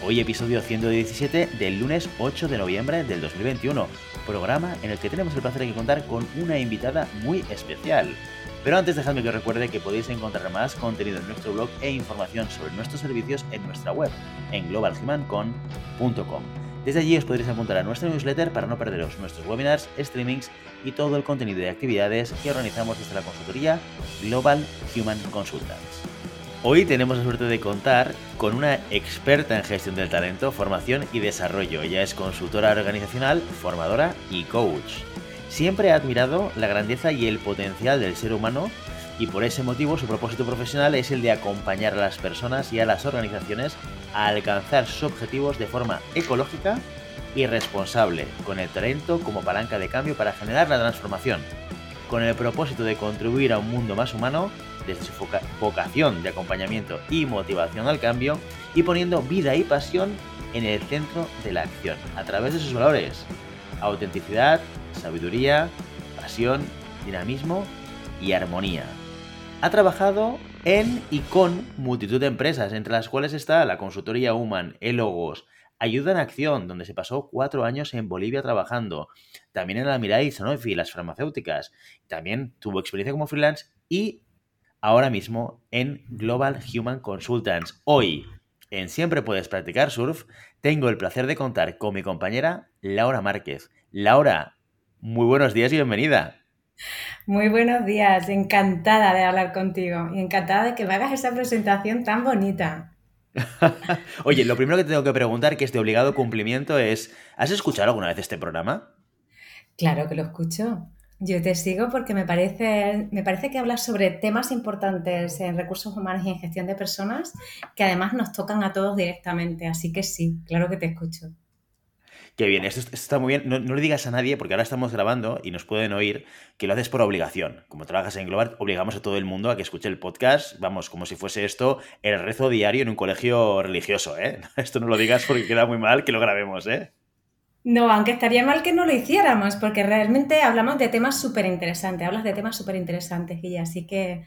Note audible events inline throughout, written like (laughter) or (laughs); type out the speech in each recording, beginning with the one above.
Hoy episodio 117 del lunes 8 de noviembre del 2021, programa en el que tenemos el placer de contar con una invitada muy especial. Pero antes dejadme que os recuerde que podéis encontrar más contenido en nuestro blog e información sobre nuestros servicios en nuestra web, en globalhumancon.com. Desde allí os podréis apuntar a nuestra newsletter para no perderos nuestros webinars, streamings y todo el contenido de actividades que organizamos desde la consultoría Global Human Consultants. Hoy tenemos la suerte de contar con una experta en gestión del talento, formación y desarrollo. Ella es consultora organizacional, formadora y coach. Siempre ha admirado la grandeza y el potencial del ser humano y por ese motivo su propósito profesional es el de acompañar a las personas y a las organizaciones a alcanzar sus objetivos de forma ecológica y responsable, con el talento como palanca de cambio para generar la transformación, con el propósito de contribuir a un mundo más humano desde su vocación de acompañamiento y motivación al cambio y poniendo vida y pasión en el centro de la acción, a través de sus valores, autenticidad, sabiduría, pasión, dinamismo y armonía. Ha trabajado en y con multitud de empresas, entre las cuales está la consultoría Human, Elogos, Ayuda en Acción, donde se pasó cuatro años en Bolivia trabajando, también en la Mirai Sanofi, las farmacéuticas, también tuvo experiencia como freelance y ahora mismo en Global Human Consultants. Hoy, en Siempre Puedes Practicar Surf, tengo el placer de contar con mi compañera Laura Márquez. Laura, muy buenos días y bienvenida. Muy buenos días, encantada de hablar contigo y encantada de que me hagas esa presentación tan bonita. (laughs) Oye, lo primero que te tengo que preguntar, que es de obligado cumplimiento, es, ¿has escuchado alguna vez este programa? Claro que lo escucho. Yo te sigo porque me parece, me parece que hablas sobre temas importantes en recursos humanos y en gestión de personas que además nos tocan a todos directamente. Así que sí, claro que te escucho. Qué bien, esto, está muy bien. No, le digas a nadie, porque ahora estamos grabando y nos pueden oír, que lo haces por obligación. Como trabajas en Global, obligamos a todo el mundo a que escuche el podcast. Vamos, como si fuese esto el rezo diario en un colegio religioso, ¿eh? (laughs) Esto no lo digas porque queda muy mal que lo grabemos, ¿eh? No, aunque estaría mal que no lo hiciéramos, porque realmente hablamos de temas súper interesantes, hablas de temas súper interesantes, Guilla, así que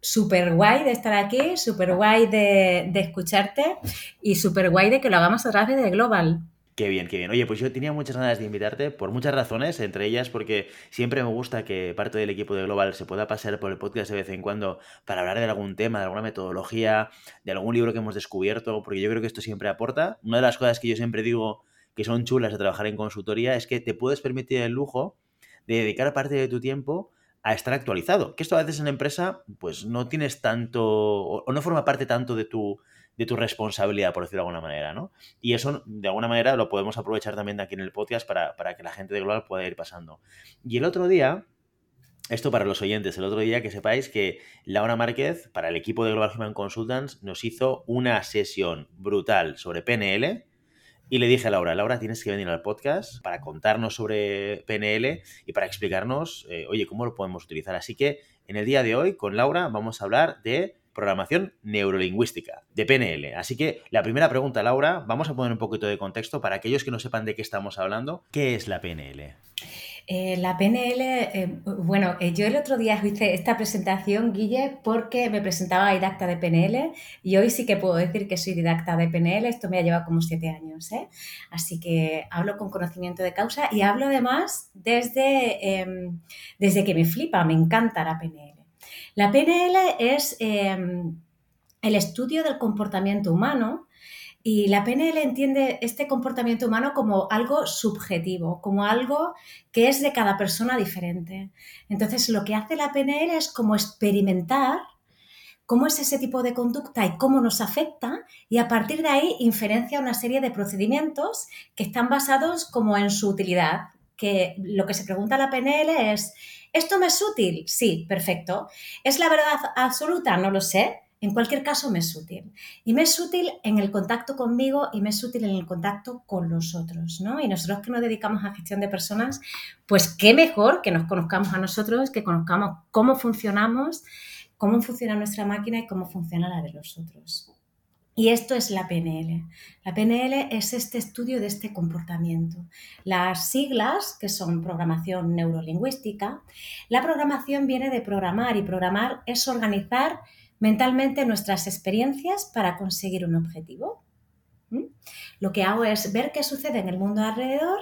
súper guay de estar aquí, súper guay de, escucharte y súper guay de que lo hagamos a través de Global. Qué bien, qué bien. Oye, pues yo tenía muchas ganas de invitarte por muchas razones, entre ellas porque siempre me gusta que parte del equipo de Global se pueda pasar por el podcast de vez en cuando para hablar de algún tema, de alguna metodología, de algún libro que hemos descubierto, porque yo creo que esto siempre aporta. Una de las cosas que yo siempre digo que son chulas de trabajar en consultoría es que te puedes permitir el lujo de dedicar parte de tu tiempo a estar actualizado. Que esto a veces en la empresa, pues no tienes tanto, o no forma parte tanto de tu, de tu responsabilidad, por decirlo de alguna manera, ¿no? Y eso, de alguna manera, lo podemos aprovechar también aquí en el podcast para, para que la gente de Global pueda ir pasando. Y el otro día, esto para los oyentes, el otro día que sepáis que Laura Márquez, para el equipo de Global Human Consultants, nos hizo una sesión brutal sobre PNL, y le dije a Laura, Laura, tienes que venir al podcast para contarnos sobre PNL y para explicarnos, eh, oye, cómo lo podemos utilizar. Así que en el día de hoy, con Laura, vamos a hablar de programación neurolingüística, de PNL. Así que la primera pregunta, Laura, vamos a poner un poquito de contexto para aquellos que no sepan de qué estamos hablando. ¿Qué es la PNL? Eh, la PNL, eh, bueno, eh, yo el otro día hice esta presentación, Guille, porque me presentaba didacta de PNL y hoy sí que puedo decir que soy didacta de PNL, esto me ha llevado como siete años, así que hablo con conocimiento de causa y hablo además desde, em, desde que me flipa, me encanta la PNL. La PNL es em, el estudio del comportamiento humano y la PNL entiende este comportamiento humano como algo subjetivo, como algo que es de cada persona diferente. Entonces, lo que hace la PNL es como experimentar cómo es ese tipo de conducta y cómo nos afecta y a partir de ahí inferencia una serie de procedimientos que están basados como en su utilidad, que lo que se pregunta la PNL es, ¿esto me es útil? Sí, perfecto. ¿Es la verdad absoluta? No lo sé. En cualquier caso, me es útil. Y me es útil en el contacto conmigo y me es útil en el contacto con los otros, ¿no? Y nosotros que nos dedicamos a gestión de personas, pues qué mejor que nos conozcamos a nosotros, que conozcamos cómo funcionamos, cómo funciona nuestra máquina y cómo funciona la de los otros. Y esto es la PNL. La PNL es este estudio de este comportamiento. Las siglas, que son programación neurolingüística, la programación viene de programar y programar es organizar mentalmente nuestras experiencias para conseguir un objetivo. Lo que hago es ver qué sucede en el mundo alrededor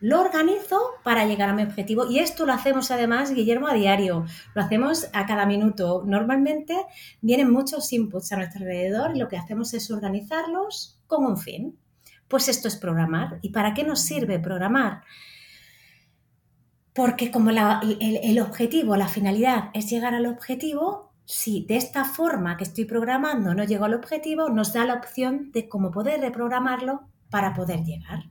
lo organizo para llegar a mi objetivo y esto lo hacemos además, Guillermo, a diario, lo hacemos a cada minuto. Normalmente vienen muchos inputs a nuestro alrededor y lo que hacemos es organizarlos con un fin. Pues esto es programar. ¿Y para qué nos sirve programar? Porque como el objetivo, la finalidad es llegar al objetivo, si de esta forma que estoy programando no llego al objetivo, nos da la opción de cómo poder reprogramarlo para poder llegar.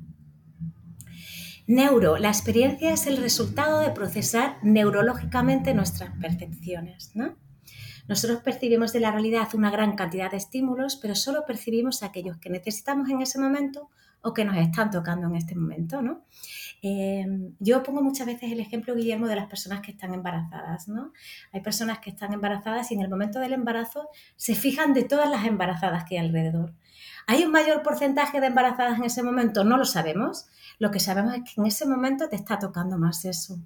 Neuro, la experiencia es el resultado de procesar neurológicamente nuestras percepciones. Nosotros percibimos de la realidad una gran cantidad de estímulos, pero solo percibimos aquellos que necesitamos en ese momento o que nos están tocando en este momento. ¿no? Em, yo pongo muchas veces el ejemplo, Guillermo, de las personas que están embarazadas. ¿no? Hay personas que están embarazadas y en el momento del embarazo se fijan de todas las embarazadas que hay alrededor. ¿Hay un mayor porcentaje de embarazadas en ese momento? No lo sabemos. Lo que sabemos es que en ese momento te está tocando más eso.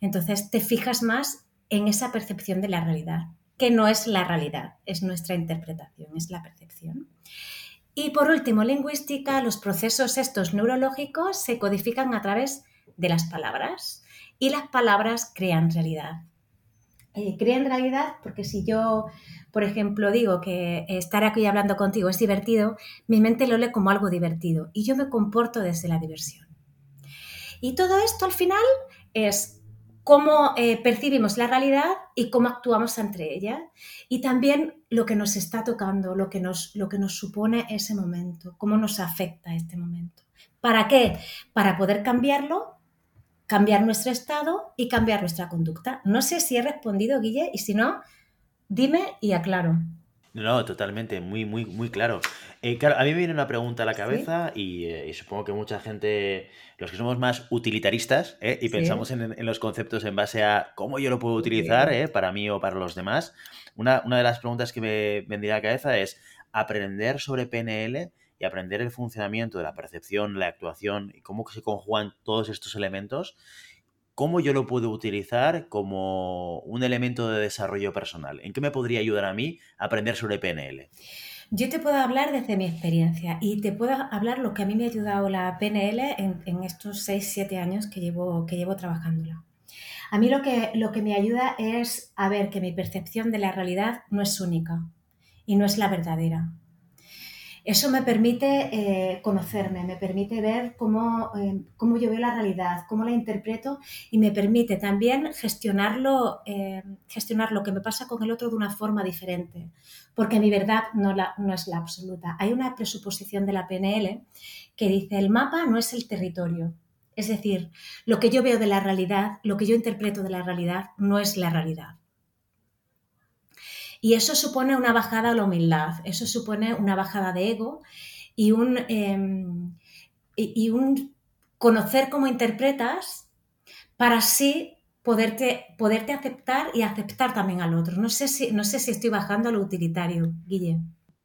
Entonces te fijas más en esa percepción de la realidad, que no es la realidad, es nuestra interpretación, es la percepción. Y por último, lingüística, los procesos estos neurológicos se codifican a través de las palabras y las palabras crean realidad. Eh, crean realidad porque si yo por ejemplo, digo que estar aquí hablando contigo es divertido, mi mente lo lee como algo divertido y yo me comporto desde la diversión. Y todo esto al final es cómo eh, percibimos la realidad y cómo actuamos entre ella. Y también lo que nos está tocando, lo que nos, lo que nos supone ese momento, cómo nos afecta este momento. ¿Para qué? Para poder cambiarlo, cambiar nuestro estado y cambiar nuestra conducta. No sé si he respondido, Guille, y si no, Dime y aclaro. No, totalmente, muy, muy, muy claro. Eh, claro, a mí me viene una pregunta a la cabeza eh, y, supongo que mucha gente, los que somos más utilitaristas eh, y pensamos en, los conceptos en base a cómo yo lo puedo utilizar para mí o para los demás, una, una, de las preguntas que me vendría a la cabeza es aprender sobre PNL y aprender el funcionamiento de la percepción, la actuación y cómo se conjugan todos estos elementos ¿cómo yo lo puedo utilizar como un elemento de desarrollo personal? ¿En qué me podría ayudar a mí a aprender sobre PNL? Yo te puedo hablar desde mi experiencia y te puedo hablar lo que a mí me ha ayudado la PNL en, estos 6-7 años que llevo, que llevo trabajándola. A mí lo que, lo que me ayuda es a ver que mi percepción de la realidad no es única y no es la verdadera. Eso me permite eh, conocerme, me permite ver eh, cómo, yo veo la realidad, cómo la interpreto y me permite también gestionarlo, eh, gestionar lo que me pasa con el otro de una forma diferente, porque mi verdad no, no es la absoluta. Hay una presuposición de la PNL que dice el mapa no es el territorio. Es decir, lo que yo veo de la realidad, lo que yo interpreto de la realidad, no es la realidad. Y eso supone una bajada a la humildad, eso supone una bajada de ego y un, em, y, un conocer cómo interpretas para así poderte, aceptar y aceptar también al otro. No sé si, no sé si estoy bajando a lo utilitario, Guille.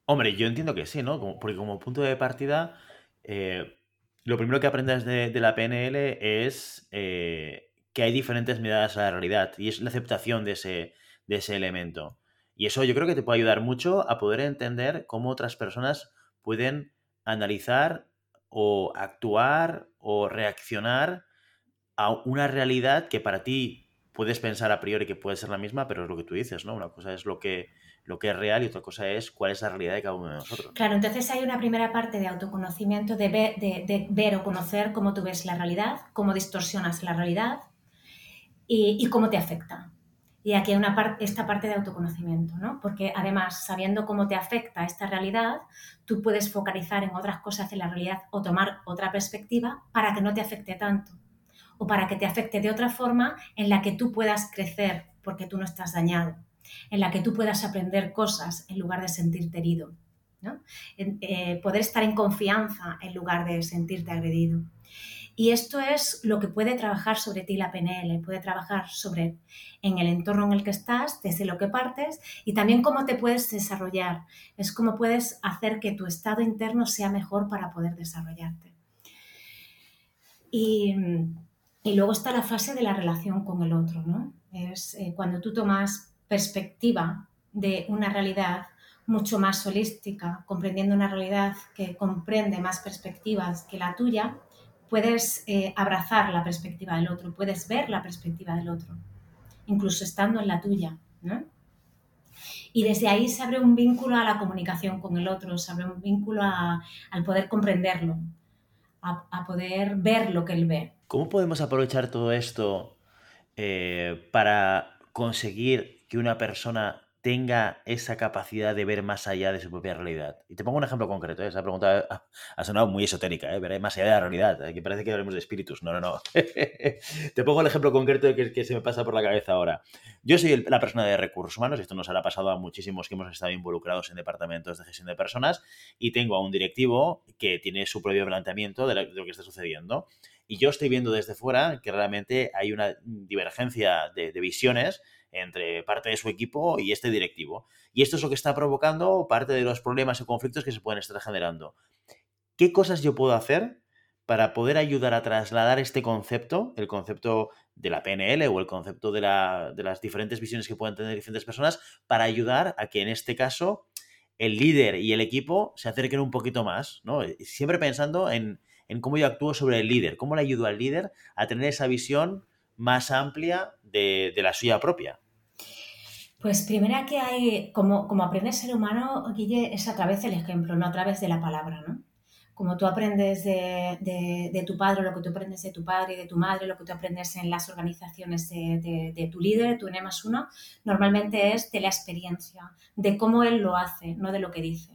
Hombre, yo entiendo que sí, ¿no? porque como punto de partida, eh, lo primero que aprendes de, la PNL es eh, que hay diferentes miradas a la realidad y es la aceptación de ese, de ese elemento. Y eso yo creo que te puede ayudar mucho a poder entender cómo otras personas pueden analizar o actuar o reaccionar a una realidad que para ti puedes pensar a priori que puede ser la misma, pero es lo que tú dices, ¿no? Una cosa es lo que, lo que es real y otra cosa es cuál es la realidad de cada uno de nosotros. Claro, entonces hay una primera parte de autoconocimiento, de ver, de, ver o conocer cómo tú ves la realidad, cómo distorsionas la realidad y, y cómo te afecta. Y aquí hay una parte, esta parte de autoconocimiento, ¿no? Porque además, sabiendo cómo te afecta esta realidad, tú puedes focalizar en otras cosas de la realidad o tomar otra perspectiva para que no te afecte tanto o para que te afecte de otra forma en la que tú puedas crecer porque tú no estás dañado. en la que tú puedas aprender cosas en lugar de sentirte herido. Eh, poder estar en confianza en lugar de sentirte agredido. Y esto es lo que puede trabajar sobre ti la PNL, puede trabajar sobre en el entorno en el que estás, desde lo que partes y también cómo te puedes desarrollar. Es cómo puedes hacer que tu estado interno sea mejor para poder desarrollarte. Y, luego está la fase de la relación con el otro, ¿no? Es eh, cuando tú tomas perspectiva de una realidad mucho más holística, comprendiendo una realidad que comprende más perspectivas que la tuya, puedes eh, abrazar la perspectiva del otro, puedes ver la perspectiva del otro, incluso estando en la tuya. Y desde ahí se abre un vínculo a la comunicación con el otro, se abre un vínculo al poder comprenderlo, a, poder ver lo que él ve. ¿Cómo podemos aprovechar todo esto eh, para conseguir que una persona tenga esa capacidad de ver más allá de su propia realidad. Y te pongo un ejemplo concreto, ¿eh? esa pregunta ha sonado muy esotérica, ¿eh? ver más allá de la realidad, ¿eh? que parece que hablemos de espíritus. No, no, no. (laughs) te pongo el ejemplo concreto de que, se me pasa por la cabeza ahora. Yo soy la persona de recursos humanos, esto nos ha pasado a muchísimos que hemos estado involucrados en departamentos de gestión de personas, y tengo a un directivo que tiene su propio planteamiento de, lo que está sucediendo. Y yo estoy viendo desde fuera que realmente hay una divergencia de visiones entre parte de su equipo y este directivo. Y esto es lo que está provocando parte de los problemas o conflictos que se pueden estar generando. ¿Qué cosas yo puedo hacer para poder ayudar a trasladar este concepto, el concepto de la PNL o el concepto de, las diferentes visiones que pueden tener diferentes personas, para ayudar a que en este caso el líder y el equipo se acerquen un poquito más, ¿no? Siempre pensando en, en cómo yo actúo sobre el líder, cómo le ayudo al líder a tener esa visión más amplia de la suya propia. Pues primera que hay, como, como aprende ser humano, Guille, es a través del ejemplo, no a través de la palabra, ¿no? Como tú aprendes de, tu padre, lo que tú aprendes de tu padre y de tu madre, lo que tú aprendes en las organizaciones de, tu líder, tu N más uno, normalmente es de la experiencia, de cómo él lo hace, no de lo que dice.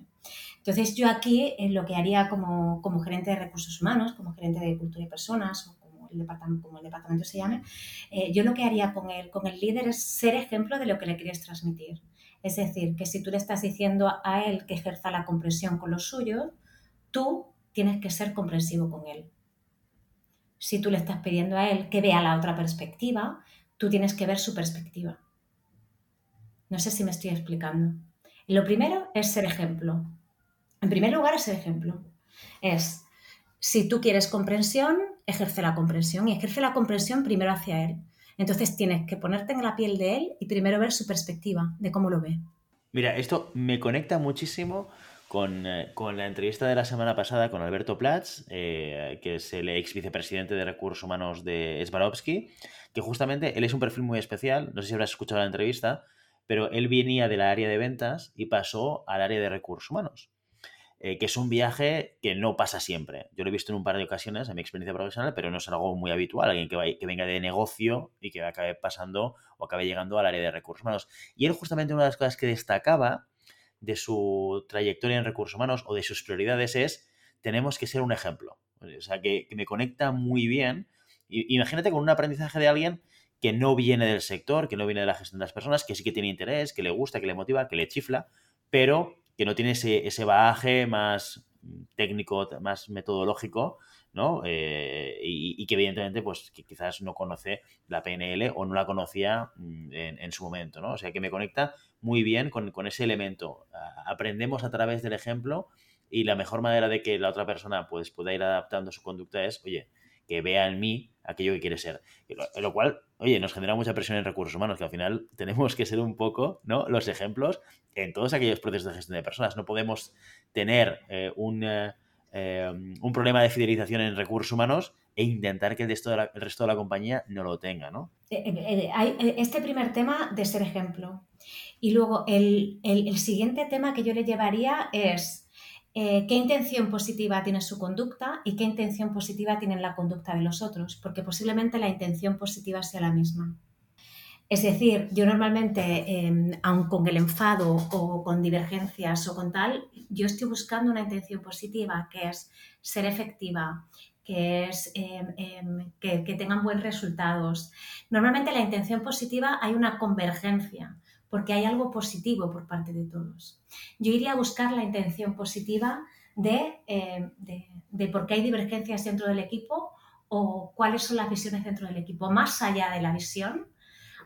Entonces yo aquí eh, lo que haría como, como gerente de recursos humanos, como gerente de cultura y personas el departamento, como el departamento se llame, eh, yo lo que haría con el, con el líder es ser ejemplo de lo que le quieres transmitir. Es decir, que si tú le estás diciendo a él que ejerza la comprensión con los suyos, tú tienes que ser comprensivo con él. Si tú le estás pidiendo a él que vea la otra perspectiva, tú tienes que ver su perspectiva. No sé si me estoy explicando. Lo primero es ser ejemplo. En primer lugar es ser ejemplo. Es, si tú quieres comprensión, ejerce la comprensión y ejerce la comprensión primero hacia él. Entonces tienes que ponerte en la piel de él y primero ver su perspectiva, de cómo lo ve. Mira, esto me conecta muchísimo con, eh, la entrevista de la semana pasada con Alberto Platz, eh, que es el ex vicepresidente de recursos humanos de Swarovski, que justamente él es un perfil muy especial, no sé si habrás escuchado la entrevista, pero él venía del área de ventas y pasó al área de recursos humanos. Eh, que es un viaje que no pasa siempre. Yo lo he visto en un par de ocasiones en mi experiencia profesional, pero no es algo muy habitual, alguien que, que venga de negocio y que acabe pasando o acabe llegando al área de recursos humanos. Y él justamente una de las cosas que destacaba de su trayectoria en recursos humanos o de sus prioridades es, tenemos que ser un ejemplo. O sea, que, me conecta muy bien. imagínate con un aprendizaje de alguien que no viene del sector, que no viene de la gestión de las personas, que sí que tiene interés, que le gusta, que le motiva, que le chifla, pero que no tiene ese, ese bagaje más técnico, más metodológico, ¿no? Eh, y, que evidentemente, pues, quizás no conoce la PNL o no la conocía mm, en, su momento, ¿no? O sea, que me conecta muy bien con, ese elemento. Aprendemos a través del ejemplo y la mejor manera de que la otra persona pues, pueda ir adaptando su conducta es, oye, que vea en mí aquello que quiere ser. Lo, cual, oye, nos genera mucha presión en recursos humanos, que al final (laughs) tenemos que ser un poco, ¿no? Los ejemplos en todos aquellos procesos de gestión de personas. No podemos tener eh, un, eh, eh, un, problema de fidelización en recursos humanos e intentar que el resto de la, el resto de la compañía no lo tenga, ¿no? este primer tema de ser ejemplo. Y luego el, el siguiente tema que yo le llevaría es eh, qué intención positiva tiene su conducta y qué intención positiva tiene la conducta de los otros, porque posiblemente la intención positiva sea la misma. Es decir, yo normalmente, em, aun con el enfado o con divergencias o con tal, yo estoy buscando una intención positiva, que es ser efectiva, que es em, em, que, que tengan buenos resultados. Normalmente la intención positiva hay una convergencia porque hay algo positivo por parte de todos. Yo iría a buscar la intención positiva de, eh, de, por qué hay divergencias dentro del equipo o cuáles son las visiones dentro del equipo. Más allá de la visión,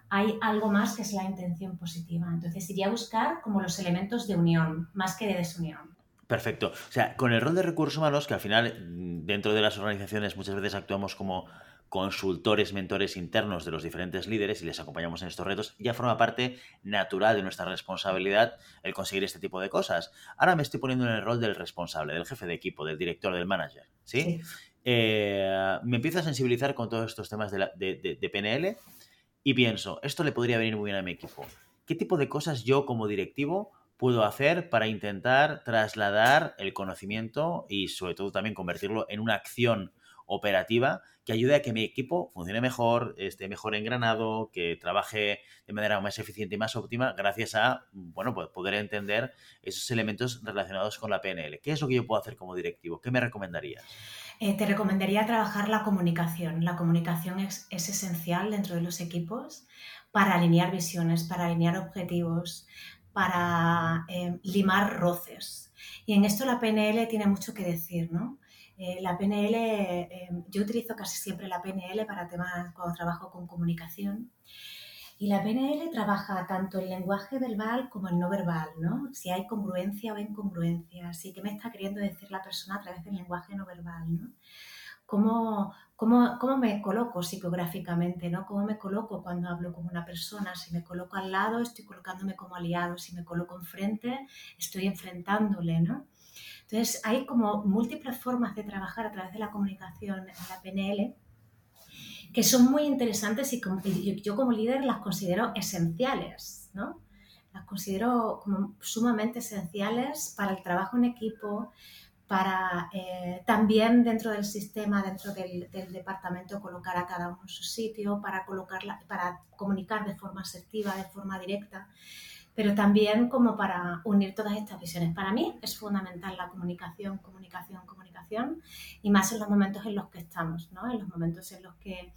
hay algo más que es la intención positiva. Entonces iría a buscar como los elementos de unión, más que de desunión. Perfecto. O sea, con el rol de recursos humanos, que al final dentro de las organizaciones muchas veces actuamos como consultores, mentores internos de los diferentes líderes y les acompañamos en estos retos, ya forma parte natural de nuestra responsabilidad el conseguir este tipo de cosas. Ahora me estoy poniendo en el rol del responsable, del jefe de equipo, del director, del manager, ¿sí? Eh, me empiezo a sensibilizar con todos estos temas de, de PNL y pienso, esto le podría venir muy bien a mi equipo. ¿Qué tipo de cosas yo como directivo puedo hacer para intentar trasladar el conocimiento y sobre todo también convertirlo en una acción operativa que ayude a que mi equipo funcione mejor, esté mejor engranado, que trabaje de manera más eficiente y más óptima gracias a, bueno, pues poder entender esos elementos relacionados con la PNL. ¿Qué es lo que yo puedo hacer como directivo? ¿Qué me recomendarías? Eh, te recomendaría trabajar la comunicación. La comunicación es, esencial dentro de los equipos para alinear visiones, para alinear objetivos, para eh, limar roces. Y en esto la PNL tiene mucho que decir, ¿no? Eh, la PNL, eh, yo utilizo casi siempre la PNL para temas cuando trabajo con comunicación. Y la PNL trabaja tanto el lenguaje verbal como el no verbal, ¿no? Si hay congruencia o incongruencia, si qué me está queriendo decir la persona a través del lenguaje no verbal, ¿no? Cómo, cómo, cómo, me coloco psicográficamente, ¿no? Cómo me coloco cuando hablo con una persona. Si me coloco al lado, estoy colocándome como aliado. Si me coloco enfrente, estoy enfrentándole, ¿no? Entonces, hay como múltiples formas de trabajar a través de la comunicación en la PNL que son muy interesantes y, yo como líder las considero esenciales, ¿no? Las considero como sumamente esenciales para el trabajo en equipo, para eh, también dentro del sistema, dentro del, departamento, colocar a cada uno en su sitio, para, colocarla, para comunicar de forma asertiva, de forma directa pero también como para unir todas estas visiones. Para mí es fundamental la comunicación, comunicación, comunicación, y más en los momentos en los que estamos, ¿no? en los momentos en los que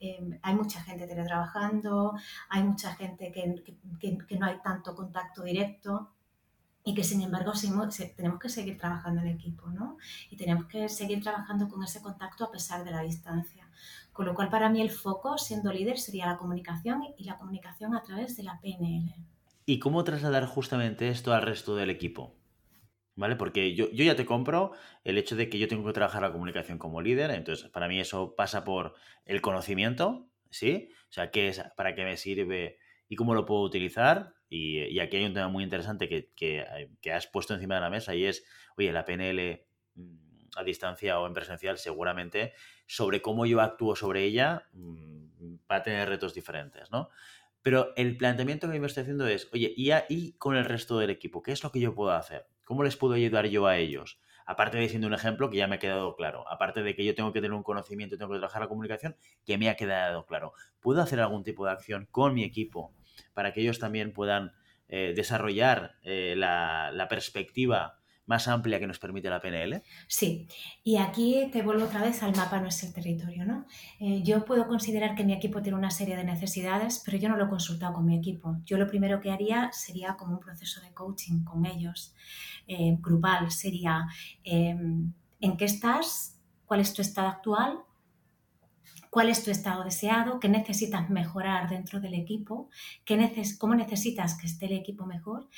em, hay mucha gente teletrabajando, hay mucha gente que, que, que, no hay tanto contacto directo y que sin embargo tenemos que seguir trabajando en equipo, ¿no? Y tenemos que seguir trabajando con ese contacto a pesar de la distancia. Con lo cual, para mí el foco, siendo líder, sería la comunicación y la comunicación a través de la PNL. ¿Y cómo trasladar justamente esto al resto del equipo? ¿Vale? Porque yo, yo, ya te compro el hecho de que yo tengo que trabajar la comunicación como líder, entonces para mí eso pasa por el conocimiento, ¿sí? O sea, qué es, para qué me sirve y cómo lo puedo utilizar. Y, aquí hay un tema muy interesante que, que, has puesto encima de la mesa y es, oye, la PNL mm, a distancia o en presencial seguramente sobre cómo yo actúo sobre ella mm, va a tener retos diferentes, ¿no? Pero el planteamiento que me estoy haciendo es, oye, ¿y, ahí con el resto del equipo? ¿Qué es lo que yo puedo hacer? ¿Cómo les puedo ayudar yo a ellos? Aparte de siendo un ejemplo que ya me ha quedado claro, aparte de que yo tengo que tener un conocimiento, tengo que trabajar la comunicación, que me ha quedado claro. ¿Puedo hacer algún tipo de acción con mi equipo para que ellos también puedan eh, desarrollar eh, la perspectiva más amplia que nos permite la PNL? Sí, y aquí te vuelvo otra vez al mapa nuestro territorio. ¿no? Eh, yo puedo considerar que mi equipo tiene una serie de necesidades, pero yo no lo he consultado con mi equipo. Yo lo primero que haría sería como un proceso de coaching con ellos, eh, grupal, sería em, en qué estás, cuál es tu estado actual, cuál es tu estado deseado, qué necesitas mejorar dentro del equipo, cómo necesitas que esté el equipo mejor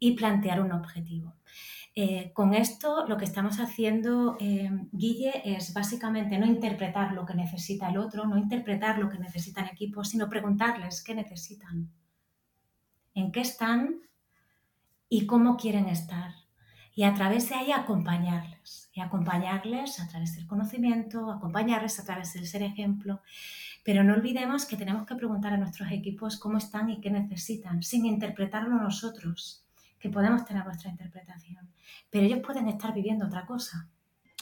y plantear un objetivo. Eh, con esto lo que estamos haciendo, eh, Guille, es básicamente no interpretar lo que necesita el otro, no interpretar lo que necesita el equipo, sino preguntarles qué necesitan, en qué están y cómo quieren estar. Y a través de ahí acompañarles. Y acompañarles a través del conocimiento, acompañarles a través del ser ejemplo. Pero no olvidemos que tenemos que preguntar a nuestros equipos cómo están y qué necesitan, sin interpretarlo nosotros que podemos tener nuestra interpretación, pero ellos pueden estar viviendo otra cosa.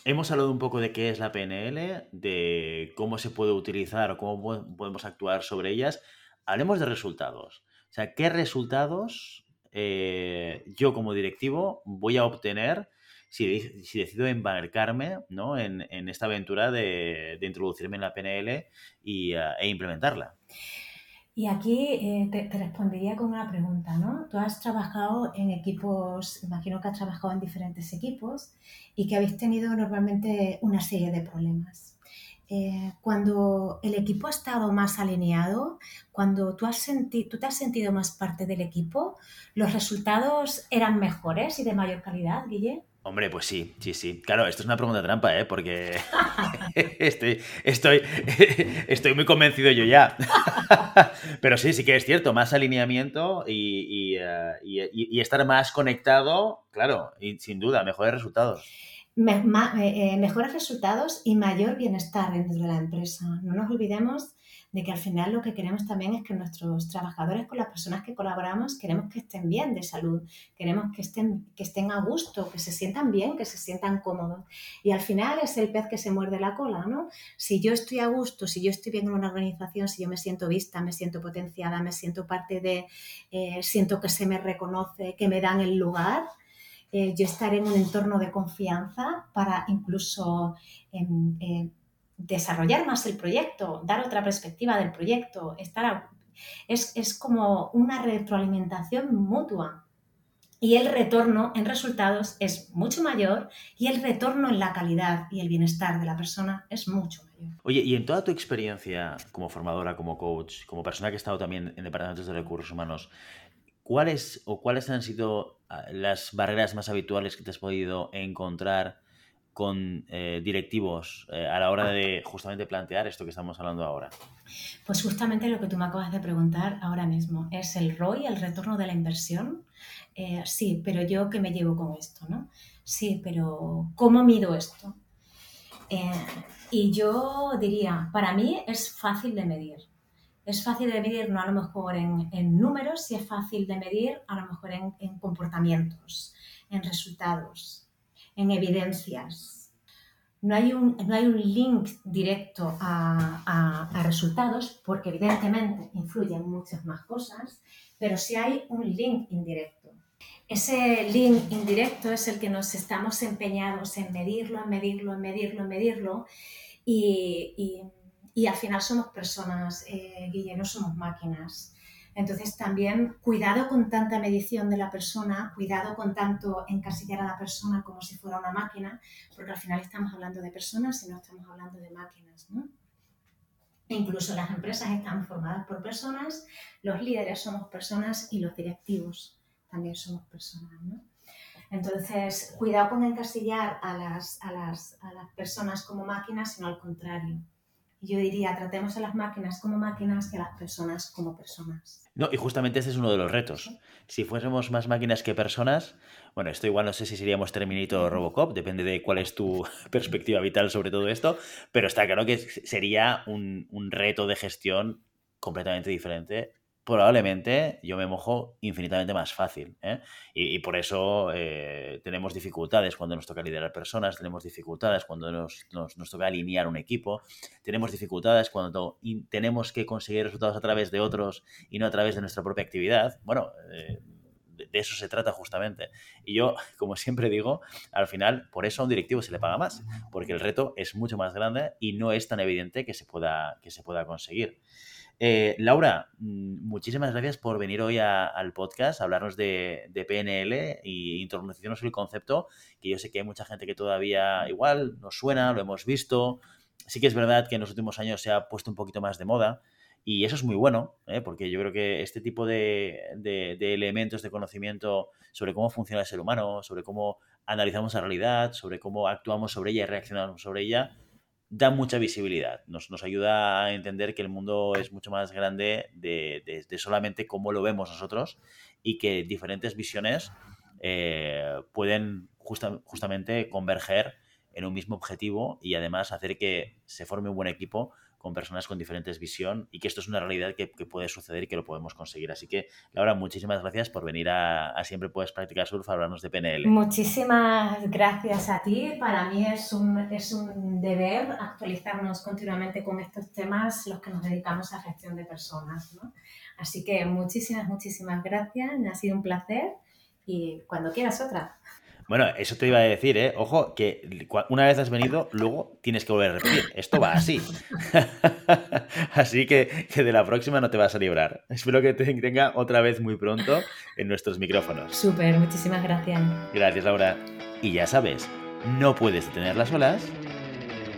Hemos hablado un poco de qué es la PNL, de cómo se puede utilizar o cómo podemos actuar sobre ellas. Hablemos de resultados. O sea, ¿qué resultados eh, yo como directivo voy a obtener si, decido embarcarme ¿no? en, esta aventura de, introducirme en la PNL y, eh, e implementarla? Y aquí eh, te, respondería con una pregunta, ¿no? Tú has trabajado en equipos, imagino que has trabajado en diferentes equipos y que habéis tenido normalmente una serie de problemas. Eh, cuando el equipo ha estado más alineado, cuando tú, has tú te has sentido más parte del equipo, ¿los resultados eran mejores y de mayor calidad, Guille? Hombre, pues sí, sí, sí. Claro, esto es una pregunta trampa, ¿eh? Porque (laughs) estoy, estoy, (laughs) estoy muy convencido yo ya. (laughs) Pero sí, sí que es cierto, más alineamiento y, eh, estar más conectado, claro, y sin duda, mejores resultados. Eh, eh, mejores resultados y mayor bienestar dentro de la empresa. No nos olvidemos de que al final lo que queremos también es que nuestros trabajadores con las personas que colaboramos queremos que estén bien de salud, queremos que estén, que estén a gusto, que se sientan bien, que se sientan cómodos. Y al final es el pez que se muerde la cola, ¿no? Si yo estoy a gusto, si yo estoy bien en una organización, si yo me siento vista, me siento potenciada, me siento parte de, eh, siento que se me reconoce, que me dan el lugar, eh, yo estaré en un entorno de confianza para incluso... Em, eh, desarrollar más el proyecto, dar otra perspectiva del proyecto, estar es, como una retroalimentación mutua. Y el retorno en resultados es mucho mayor y el retorno en la calidad y el bienestar de la persona es mucho mayor. Oye, y en toda tu experiencia como formadora, como coach, como persona que ha estado también en departamentos de recursos humanos, ¿cuáles o cuáles han sido ah, las barreras más habituales que te has podido encontrar con eh, directivos eh, a la hora de justamente plantear esto que estamos hablando ahora? Pues justamente lo que tú me acabas de preguntar ahora mismo es el ROI, el retorno de la inversión. Eh, sí, pero yo qué me llevo con esto, ¿no? Sí, pero ¿cómo mido esto? y yo diría, para mí es fácil de medir. Es fácil de medir no a lo mejor en, números, sí es fácil de medir a lo mejor en, en comportamientos, en resultados en evidencias. No hay un, no hay un link directo a, resultados porque evidentemente influyen muchas más cosas, pero sí hay un link indirecto. Ese link indirecto es el que nos estamos empeñados en medirlo, en medirlo, en medirlo, en medirlo y, al final somos personas, eh, Guille, no somos máquinas. Entonces también cuidado con tanta medición de la persona, cuidado con tanto encasillar a la persona como si fuera una máquina, porque al final estamos hablando de personas y no estamos hablando de máquinas. ¿no? E incluso las empresas están formadas por personas, los líderes somos personas y los directivos también somos personas. ¿no? Entonces, cuidado con encasillar a las, a las, a las personas como máquinas, sino al contrario yo diría, tratemos a las máquinas como máquinas y a las personas como personas. No, y justamente ese es uno de los retos. Si fuésemos más máquinas que personas, bueno, esto igual no sé si seríamos Terminator o Robocop, depende de cuál es tu (laughs) perspectiva vital sobre todo esto, pero está claro que sería un, un reto de gestión completamente diferente probablemente yo me mojo infinitamente más fácil. ¿eh? Y, por eso eh, tenemos dificultades cuando nos toca liderar personas, tenemos dificultades cuando nos, toca alinear un equipo, tenemos dificultades cuando tenemos que conseguir resultados a través de otros y no a través de nuestra propia actividad. Bueno, eh, de, eso se trata justamente. Y yo, (laughs) como siempre digo, al final, por eso a un directivo se le paga más, porque el reto es mucho más grande y no es tan evidente que se pueda, que se pueda conseguir. Eh, Laura, mm, muchísimas gracias por venir hoy al podcast, a hablarnos de, PNL e introducirnos el concepto, que yo sé que hay mucha gente que todavía igual nos suena, lo hemos visto. Sí que es verdad que en los últimos años se ha puesto un poquito más de moda y eso es muy bueno, ¿eh? porque yo creo que este tipo de, elementos de conocimiento sobre cómo funciona el ser humano, sobre cómo analizamos la realidad, sobre cómo actuamos sobre ella y reaccionamos sobre ella, da mucha visibilidad, nos, nos, ayuda a entender que el mundo es mucho más grande de, solamente cómo lo vemos nosotros y que diferentes visiones eh, pueden justamente converger en un mismo objetivo y además hacer que se forme un buen equipo con personas con diferentes visión y que esto es una realidad que, puede suceder y que lo podemos conseguir. Así que, Laura, muchísimas gracias por venir a, Siempre Puedes Practicar Surf a hablarnos de PNL. Muchísimas gracias a ti. Para mí es un, es un deber actualizarnos continuamente con estos temas, los que nos dedicamos a gestión de personas. Así que muchísimas, muchísimas gracias. Me ha sido un placer y cuando quieras otra. Bueno, eso te iba a decir, ¿eh? Ojo, que una vez has venido, luego tienes que volver a repetir. Esto va así. (laughs) así que, que, de la próxima no te vas a librar. Espero que te tenga otra vez muy pronto en nuestros micrófonos. Súper, muchísimas gracias. Gracias, Laura. Y ya sabes, no puedes detener las olas,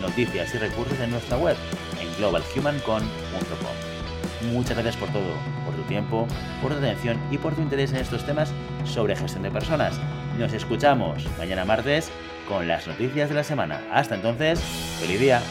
noticias y recursos en nuestra web globalhumancon.com. Muchas gracias por todo, por tu tiempo, por tu atención y por tu interés en estos temas sobre gestión de personas. Nos escuchamos mañana martes con las noticias de la semana. Hasta entonces, feliz día.